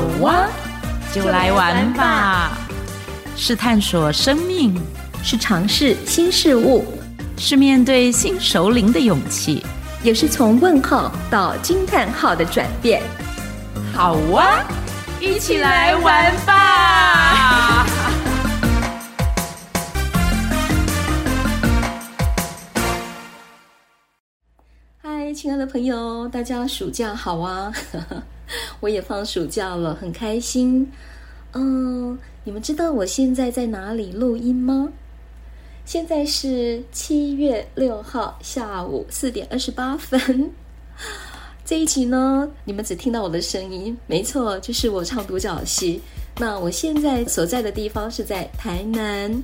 好哇，就来玩吧！是探索生命，是尝试新事物，是面对新首领的勇气，也是从问号到惊叹号的转变。好哇，一起来玩吧！嗨，亲爱的朋友，大家暑假好啊！我也放暑假了，很开心。嗯，你们知道我现在在哪里录音吗？现在是七月六号下午四点二十八分。这一集呢，你们只听到我的声音，没错，就是我唱独角戏。那我现在所在的地方是在台南。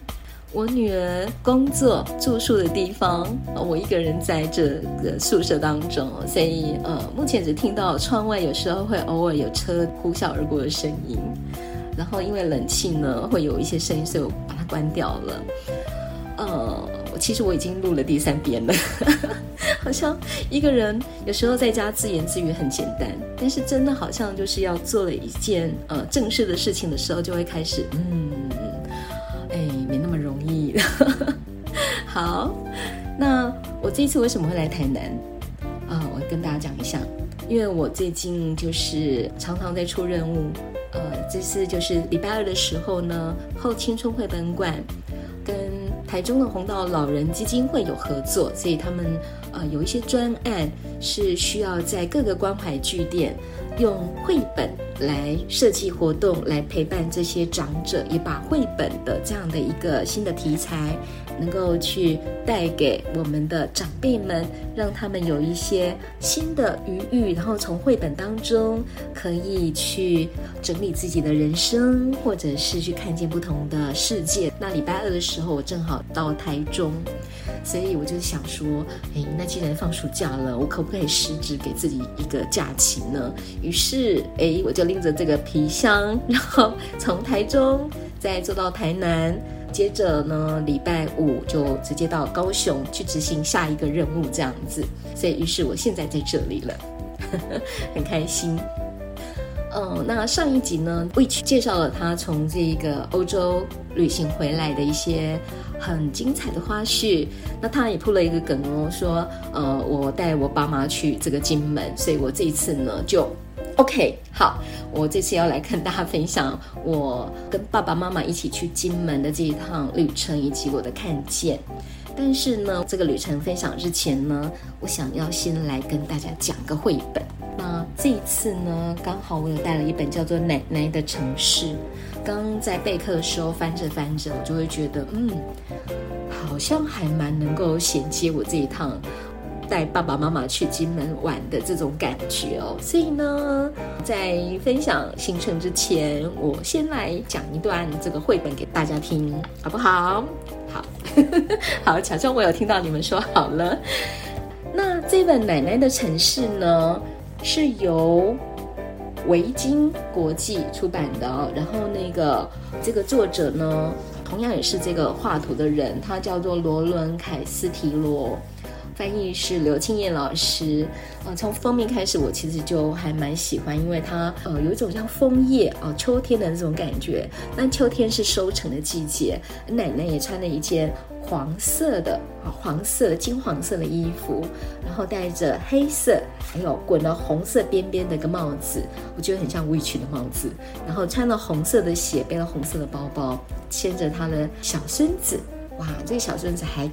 我女儿工作住宿的地方，我一个人在这个宿舍当中，所以呃，目前只听到窗外有时候会偶尔有车呼啸而过的声音，然后因为冷气呢会有一些声音，所以我把它关掉了。呃，其实我已经录了第三遍了，好像一个人有时候在家自言自语很简单，但是真的好像就是要做了一件呃正式的事情的时候，就会开始嗯。好，那我这次为什么会来台南啊？我跟大家讲一下，因为我最近就是常常在出任务，呃，这次就是礼拜二的时候呢，后青春绘本馆跟台中的红道老人基金会有合作，所以他们呃有一些专案是需要在各个关怀据点用绘本来设计活动，来陪伴这些长者，也把绘本的这样的一个新的题材。能够去带给我们的长辈们，让他们有一些新的余裕，然后从绘本当中可以去整理自己的人生，或者是去看见不同的世界。那礼拜二的时候，我正好到台中，所以我就想说，哎，那既然放暑假了，我可不可以实质给自己一个假期呢？于是，哎，我就拎着这个皮箱，然后从台中再坐到台南。接着呢，礼拜五就直接到高雄去执行下一个任务，这样子。所以，于是我现在在这里了，呵呵，很开心。嗯，那上一集呢，Witch 介绍了他从这个欧洲旅行回来的一些很精彩的花絮。那他也铺了一个梗哦，说，呃，我带我爸妈去这个金门，所以我这一次呢就。OK，好，我这次要来跟大家分享我跟爸爸妈妈一起去金门的这一趟旅程，以及我的看见。但是呢，这个旅程分享之前呢，我想要先来跟大家讲个绘本。那这一次呢，刚好我有带了一本叫做《奶奶的城市》。刚在备课的时候翻着翻着，我就会觉得，嗯，好像还蛮能够衔接我这一趟。带爸爸妈妈去金门玩的这种感觉哦，所以呢，在分享行程之前，我先来讲一段这个绘本给大家听，好不好？好，好，假装我有听到你们说好了。那这本《奶奶的城市》呢，是由维京国际出版的。然后那个这个作者呢，同样也是这个画图的人，他叫做罗伦凯斯提罗。翻译是刘清彦老师，呃，从封面开始，我其实就还蛮喜欢，因为它呃有一种像枫叶啊、呃，秋天的那种感觉。但秋天是收成的季节，奶奶也穿了一件黄色的啊、呃，黄色金黄色的衣服，然后戴着黑色还有滚了红色边边的一个帽子，我觉得很像 Witch 的帽子。然后穿了红色的鞋，背了红色的包包，牵着他的小孙子，哇，这个小孙子还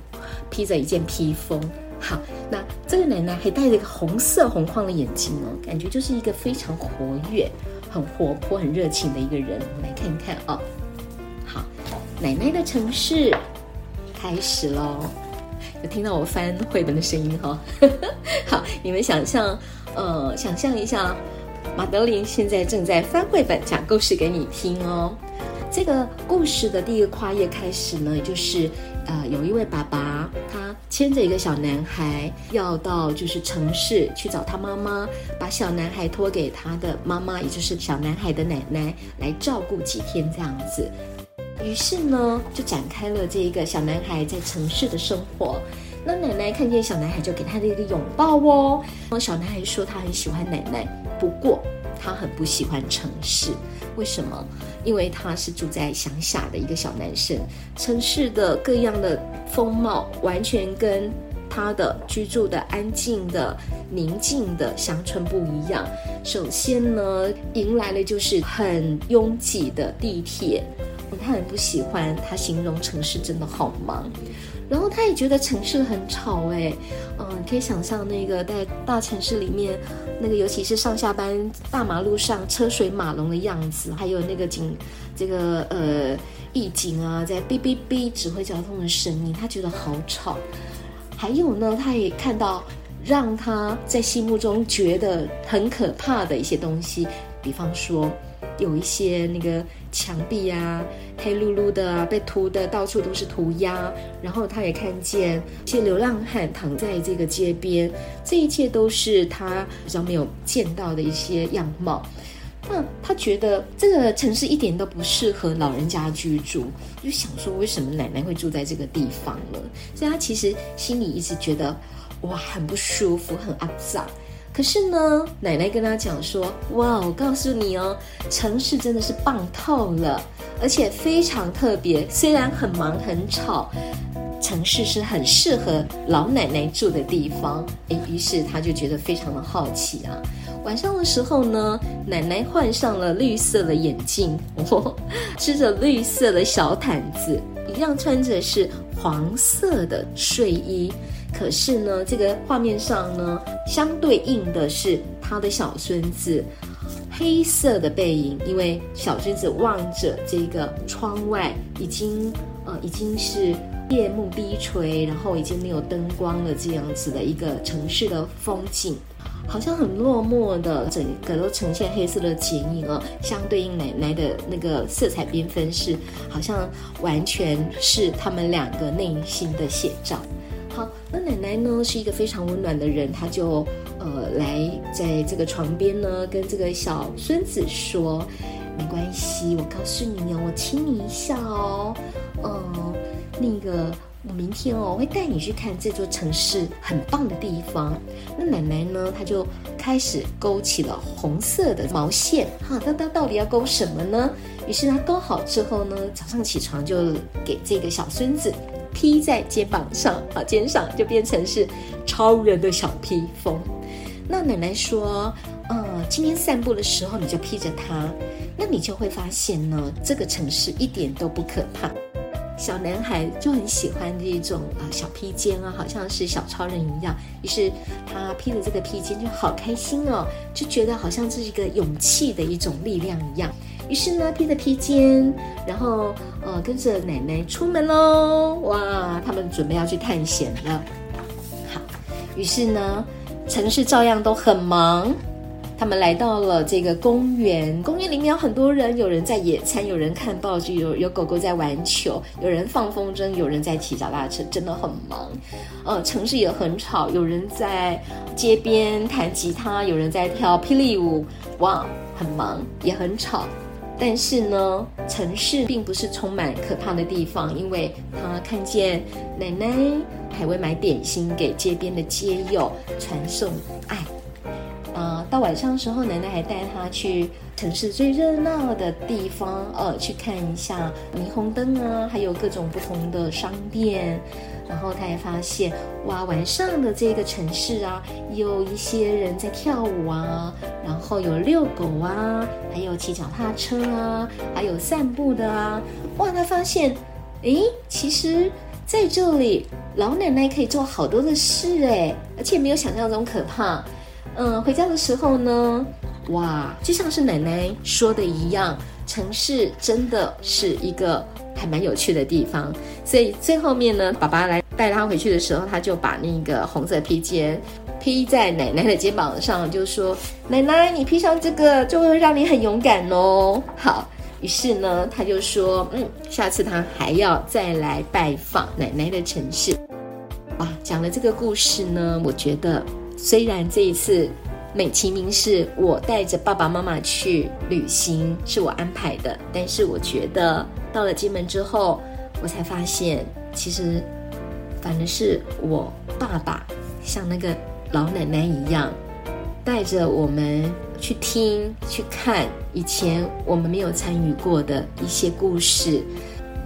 披着一件披风。好，那这个奶奶还戴着一个红色红框的眼镜哦，感觉就是一个非常活跃、很活泼、很热情的一个人。我们来看看哦。好，奶奶的城市开始喽。有听到我翻绘本的声音哈、哦。好，你们想象，呃，想象一下，马德琳现在正在翻绘本，讲故事给你听哦。这个故事的第一个跨页开始呢，就是呃，有一位爸爸，他牵着一个小男孩，要到就是城市去找他妈妈，把小男孩托给他的妈妈，也就是小男孩的奶奶来照顾几天这样子。于是呢，就展开了这一个小男孩在城市的生活。那奶奶看见小男孩，就给他的一个拥抱哦。小男孩说他很喜欢奶奶，不过。他很不喜欢城市。为什么？因为他是住在乡下的一个小男生，城市的各样的风貌完全跟他的居住的安静的宁静的乡村不一样。首先呢，迎来的就是很拥挤的地铁，他很不喜欢，他形容城市真的好忙。然后他也觉得城市很吵哎，嗯，可以想象那个在大城市里面，那个尤其是上下班大马路上车水马龙的样子，还有那个警这个呃义警啊在哔哔哔指挥交通的声音，他觉得好吵。还有呢，他也看到让他在心目中觉得很可怕的一些东西，比方说。有一些那个墙壁啊，黑噜噜的啊，被涂的到处都是涂鸦。然后他也看见一些流浪汉躺在这个街边，这一切都是他比较没有见到的一些样貌。那他觉得这个城市一点都不适合老人家居住，就想说为什么奶奶会住在这个地方呢？所以他其实心里一直觉得哇，很不舒服，很肮脏。可是呢，奶奶跟他讲说：“哇，我告诉你哦，城市真的是棒透了，而且非常特别。虽然很忙很吵，城市是很适合老奶奶住的地方。诶，于是他就觉得非常的好奇啊。晚上的时候呢，奶奶换上了绿色的眼镜，哦，织着绿色的小毯子，一样穿着是黄色的睡衣。”可是呢，这个画面上呢，相对应的是他的小孙子黑色的背影，因为小孙子望着这个窗外，已经呃已经是夜幕低垂，然后已经没有灯光了，这样子的一个城市的风景，好像很落寞的，整个都呈现黑色的剪影哦，相对应奶奶的那个色彩缤纷是，好像完全是他们两个内心的写照。那奶奶呢是一个非常温暖的人，她就呃来在这个床边呢，跟这个小孙子说：“没关系，我告诉你哦，我亲你一下哦，嗯、那个我明天哦会带你去看这座城市很棒的地方。”那奶奶呢，她就开始勾起了红色的毛线，哈，那她到底要勾什么呢？于是她勾好之后呢，早上起床就给这个小孙子。披在肩膀上啊，肩上就变成是超人的小披风。那奶奶说，呃，今天散步的时候你就披着它，那你就会发现呢，这个城市一点都不可怕。小男孩就很喜欢这种啊小披肩啊，好像是小超人一样。于是他披着这个披肩就好开心哦，就觉得好像是一个勇气的一种力量一样。于是呢，披着披肩，然后呃，跟着奶奶出门喽。哇，他们准备要去探险了。好，于是呢，城市照样都很忙。他们来到了这个公园，公园里面有很多人，有人在野餐，有人看报纸，有有狗狗在玩球，有人放风筝，有人在骑脚踏车，真的很忙。呃，城市也很吵，有人在街边弹吉他，有人在跳霹雳舞，哇，很忙，也很吵。但是呢，城市并不是充满可怕的地方，因为他看见奶奶还会买点心给街边的街友，传送爱。啊、到晚上的时候，奶奶还带他去城市最热闹的地方，呃，去看一下霓虹灯啊，还有各种不同的商店。然后他也发现，哇，晚上的这个城市啊，有一些人在跳舞啊，然后有遛狗啊，还有骑脚踏车啊，还有散步的啊，哇，他发现，诶，其实在这里，老奶奶可以做好多的事诶，而且没有想象中可怕。嗯，回家的时候呢，哇，就像是奶奶说的一样，城市真的是一个。还蛮有趣的地方，所以最后面呢，爸爸来带他回去的时候，他就把那个红色披肩披在奶奶的肩膀上，就说：“奶奶，你披上这个就会让你很勇敢哦。”好，于是呢，他就说：“嗯，下次他还要再来拜访奶奶的城市。”哇，讲了这个故事呢，我觉得虽然这一次美其名是我带着爸爸妈妈去旅行，是我安排的，但是我觉得。到了金门之后，我才发现，其实反而是我爸爸像那个老奶奶一样，带着我们去听、去看以前我们没有参与过的一些故事。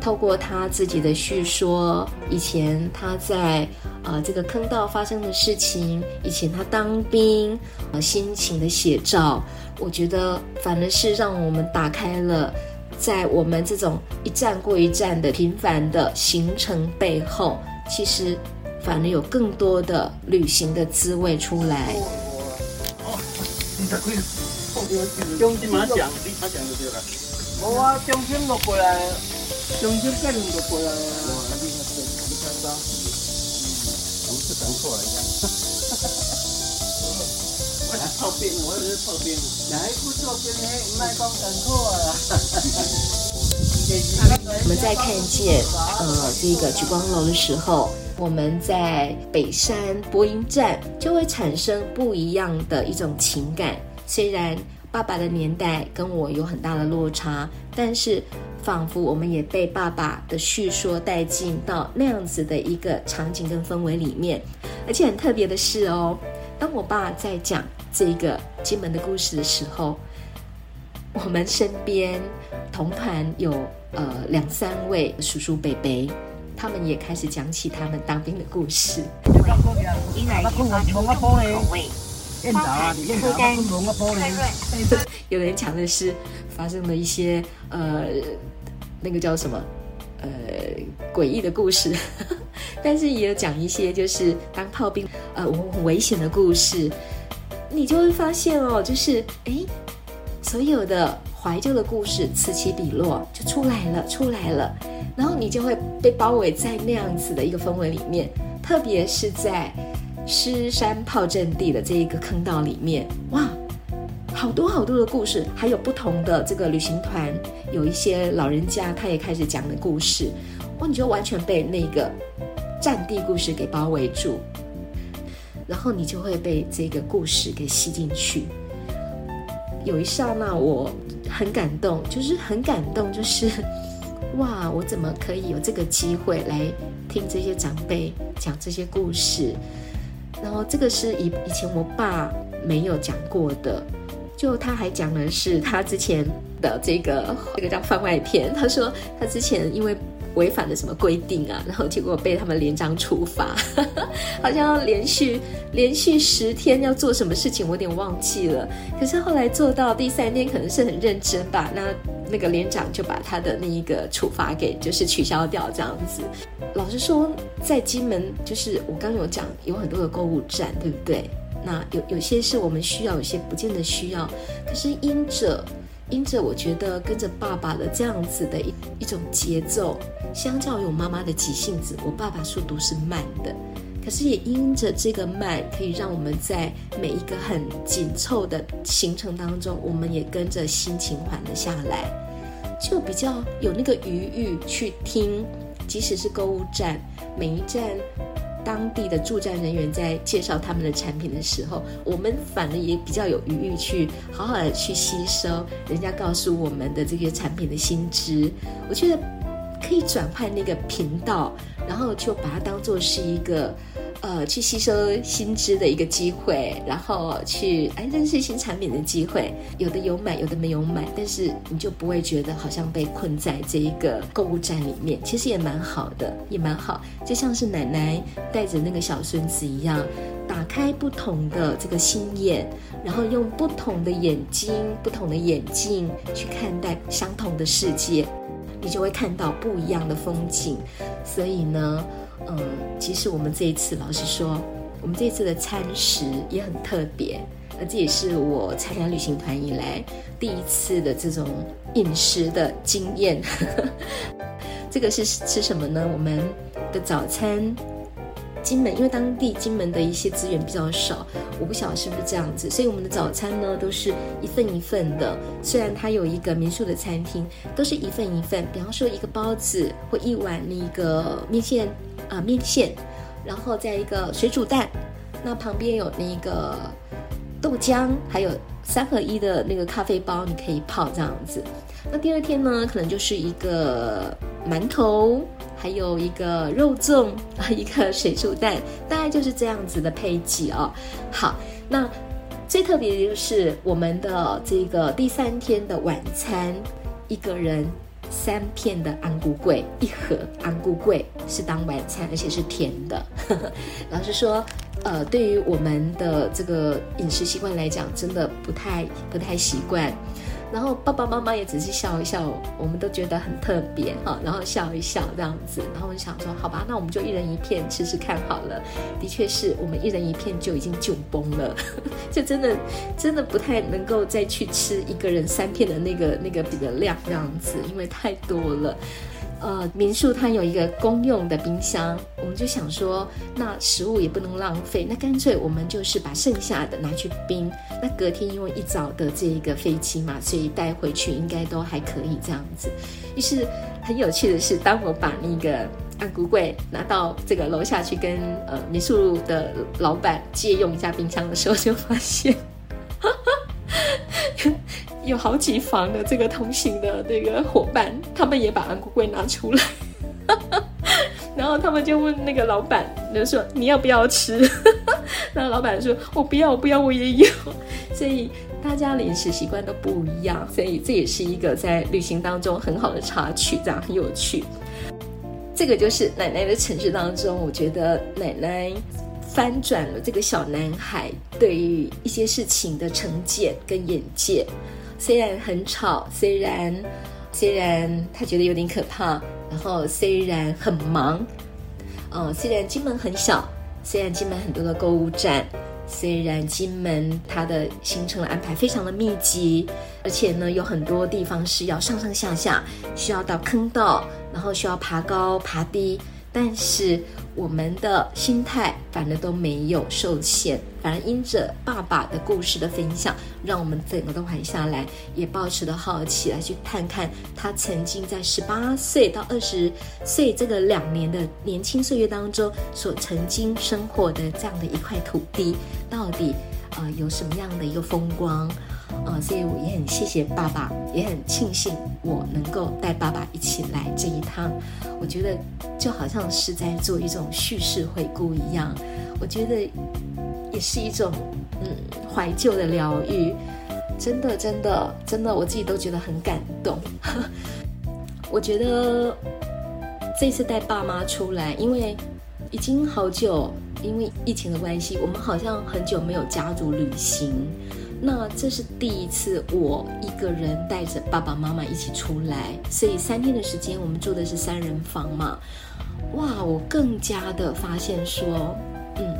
透过他自己的叙说，以前他在呃这个坑道发生的事情，以前他当兵呃心情的写照，我觉得反而是让我们打开了，在我们这种一站过一站的平凡的行程背后，其实反而有更多的旅行的滋味出来。哦，你的贵，中间马讲，马讲就对了。我啊，中间落过来。中间更多过来嗯，不是讲错了，我是炮兵，我是炮兵，哪一部作品呢？卖光讲错了。我们在看见呃这个莒光楼的时候，我们在北山播音站就会产生不一样的一种情感。虽然爸爸的年代跟我有很大的落差，但是。仿佛我们也被爸爸的叙说带进到那样子的一个场景跟氛围里面，而且很特别的是哦，当我爸在讲这个金门的故事的时候，我们身边同团有呃两三位叔叔伯伯，他们也开始讲起他们当兵的故事。有人讲的是发生了一些呃。那个叫什么？呃，诡异的故事，但是也有讲一些就是当炮兵呃很危险的故事。你就会发现哦，就是哎，所有的怀旧的故事此起彼落就出来了，出来了。然后你就会被包围在那样子的一个氛围里面，特别是在狮山炮阵地的这一个坑道里面，哇！好多好多的故事，还有不同的这个旅行团，有一些老人家他也开始讲的故事，哇，你就完全被那个战地故事给包围住，然后你就会被这个故事给吸进去。有一刹那我很感动，就是很感动，就是哇，我怎么可以有这个机会来听这些长辈讲这些故事？然后这个是以以前我爸没有讲过的。就他还讲的是他之前的这个这个叫番外篇。他说他之前因为违反了什么规定啊，然后结果被他们连长处罚，好像要连续连续十天要做什么事情，我有点忘记了。可是后来做到第三天，可能是很认真吧。那那个连长就把他的那一个处罚给就是取消掉，这样子。老实说，在金门，就是我刚有讲有很多的购物站，对不对？那有有些是我们需要，有些不见得需要。可是因着因着，我觉得跟着爸爸的这样子的一一种节奏，相较于我妈妈的急性子，我爸爸速度是慢的。可是也因着这个慢，可以让我们在每一个很紧凑的行程当中，我们也跟着心情缓了下来，就比较有那个余裕去听，即使是购物站，每一站。当地的驻站人员在介绍他们的产品的时候，我们反而也比较有余裕去好好的去吸收人家告诉我们的这些产品的新知。我觉得可以转换那个频道，然后就把它当做是一个。呃，去吸收新知的一个机会，然后去哎认识新产品的机会，有的有买，有的没有买，但是你就不会觉得好像被困在这一个购物站里面，其实也蛮好的，也蛮好，就像是奶奶带着那个小孙子一样，打开不同的这个心眼，然后用不同的眼睛、不同的眼镜去看待相同的世界，你就会看到不一样的风景。所以呢。嗯，其实我们这一次，老实说，我们这一次的餐食也很特别，而这也是我参加旅行团以来第一次的这种饮食的经验。这个是吃什么呢？我们的早餐，金门，因为当地金门的一些资源比较少，我不晓得是不是这样子，所以我们的早餐呢都是一份一份的。虽然它有一个民宿的餐厅，都是一份一份。比方说一个包子或一碗那个面线。啊，面线，然后再一个水煮蛋，那旁边有那个豆浆，还有三合一的那个咖啡包，你可以泡这样子。那第二天呢，可能就是一个馒头，还有一个肉粽啊，一个水煮蛋，大概就是这样子的配给哦。好，那最特别的就是我们的这个第三天的晚餐，一个人三片的安菇桂，一盒安菇桂是当晚餐，而且是甜的。老实说，呃，对于我们的这个饮食习惯来讲，真的不太不太习惯。然后爸爸妈妈也只是笑一笑，我们都觉得很特别哈。然后笑一笑这样子，然后我就想说，好吧，那我们就一人一片吃吃看好了。的确是我们一人一片就已经窘崩了，就真的真的不太能够再去吃一个人三片的那个那个比的量这样子，因为太多了。呃，民宿它有一个公用的冰箱，我们就想说，那食物也不能浪费，那干脆我们就是把剩下的拿去冰。那隔天因为一早的这一个飞机嘛，所以带回去应该都还可以这样子。于是很有趣的是，当我把那个安菇粿拿到这个楼下去跟呃民宿的老板借用一下冰箱的时候，就发现。有好几房的这个同行的那个伙伴，他们也把安菇粿拿出来，然后他们就问那个老板，就说你要不要吃？然后老板说我不要，我不要，我也有。所以大家的饮食习惯都不一样，所以这也是一个在旅行当中很好的插曲，这样很有趣。这个就是奶奶的城市当中，我觉得奶奶翻转了这个小男孩对于一些事情的成见跟眼界。虽然很吵，虽然虽然他觉得有点可怕，然后虽然很忙，呃，虽然金门很小，虽然金门很多的购物站，虽然金门它的行程安排非常的密集，而且呢有很多地方是要上上下下，需要到坑道，然后需要爬高爬低，但是。我们的心态反而都没有受限，反而因着爸爸的故事的分享，让我们整个都缓下来，也抱持了好奇来去看看他曾经在十八岁到二十岁这个两年的年轻岁月当中所曾经生活的这样的一块土地，到底、呃、有什么样的一个风光。啊、所以我也很谢谢爸爸，也很庆幸我能够带爸爸一起来这一趟。我觉得就好像是在做一种叙事回顾一样，我觉得也是一种嗯怀旧的疗愈。真的，真的，真的，我自己都觉得很感动。我觉得这次带爸妈出来，因为已经好久，因为疫情的关系，我们好像很久没有家族旅行。那这是第一次我一个人带着爸爸妈妈一起出来，所以三天的时间我们住的是三人房嘛。哇，我更加的发现说，嗯，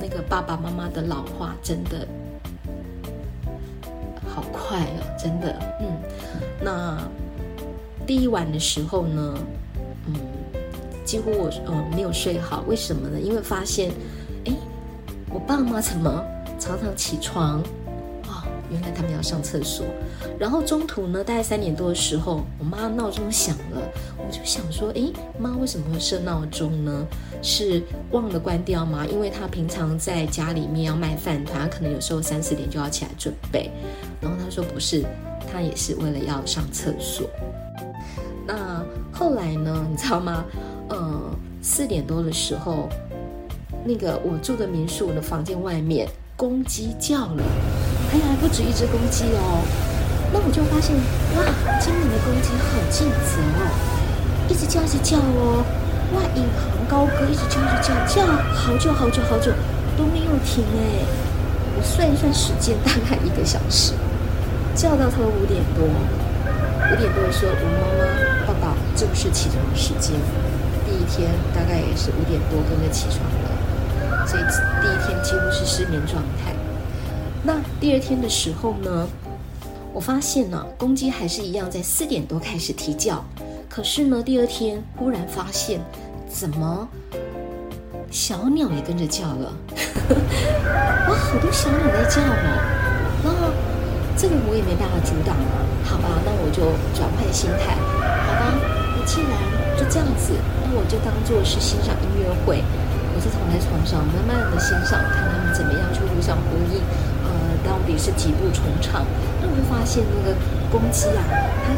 那个爸爸妈妈的老化真的好快哦，真的，嗯。那第一晚的时候呢，嗯，几乎我呃没有睡好，为什么呢？因为发现，哎，我爸妈怎么常常起床？原来他们要上厕所，然后中途呢，大概三点多的时候，我妈闹钟响了，我就想说，诶，妈为什么会设闹钟呢？是忘了关掉吗？因为她平常在家里面要卖饭团，可能有时候三四点就要起来准备。然后她说不是，她也是为了要上厕所。那后来呢，你知道吗？呃，四点多的时候，那个我住的民宿的房间外面，公鸡叫了。哎呀，还不止一只公鸡哦！那我就发现，哇，今年的公鸡好尽责哦，一直叫，一直叫哦，哇，引吭高歌，一直叫，一直叫，叫好久好久好久都没有停哎！我算一算时间，大概一个小时，叫到他五点多，五点多的时候，我妈妈、爸爸正式起床时间，第一天大概也是五点多跟着起床了，所以第一天几乎是失眠状态。那第二天的时候呢，我发现呢、公鸡还是一样在四点多开始啼叫。可是呢，第二天忽然发现，怎么小鸟也跟着叫了？哇，好多小鸟在叫哦！然后这个我也没办法阻挡了，好吧，那我就转换心态，好吧，那既然就这样子，那我就当做是欣赏音乐会。我就躺在床上，慢慢的欣赏，看他们怎么样去互相呼应。到底是几步重唱？那我就发现那个公鸡啊，它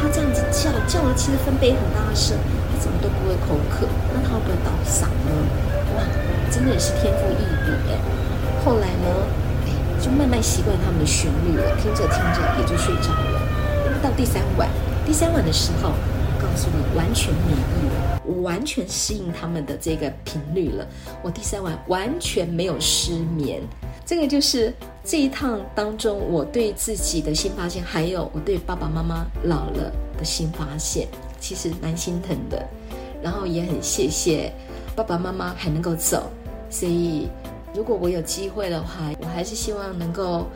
它这样子叫叫的，其实分贝很大声，它怎么都不会口渴。那它会不会倒嗓呢？哇，真的是天赋异禀哎。后来呢，哎，就慢慢习惯他们的旋律了，听着听着也就睡着了。到第三晚，第三晚的时候，告诉你完全免疫了，我完全适应他们的这个频率了。我第三晚完全没有失眠。这个就是这一趟当中我对自己的新发现，还有我对爸爸妈妈老了的新发现，其实蛮心疼的。然后也很谢谢爸爸妈妈还能够走，所以如果我有机会的话，我还是希望能够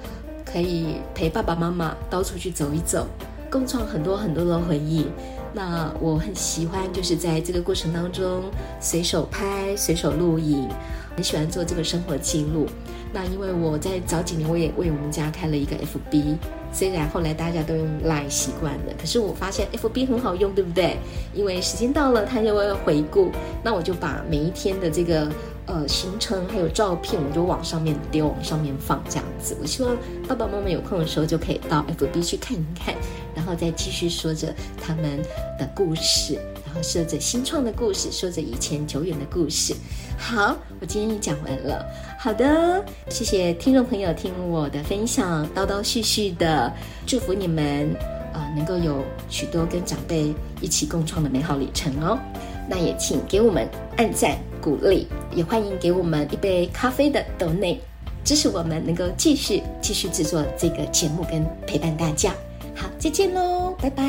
可以陪爸爸妈妈到处去走一走，共创很多很多的回忆。那我很喜欢，就是在这个过程当中随手拍、随手录影，很喜欢做这个生活记录。那因为我在早几年，我也为我们家开了一个 FB，虽然后来大家都用 Line 习惯了，可是我发现 FB 很好用，对不对？因为时间到了，它就会回顾。那我就把每一天的这个呃行程还有照片，我就往上面丢，往上面放这样子。我希望爸爸妈妈有空的时候就可以到 FB 去看一看，然后再继续说着他们的故事。然后说着新创的故事，说着以前久远的故事。好，我今天也讲完了。好的，谢谢听众朋友听我的分享，叨叨絮絮的，祝福你们啊、能够有许多跟长辈一起共创的美好旅程哦。那也请给我们按赞鼓励，也欢迎给我们一杯咖啡的斗内，支持我们能够继续继续制作这个节目跟陪伴大家。好，再见喽，拜拜。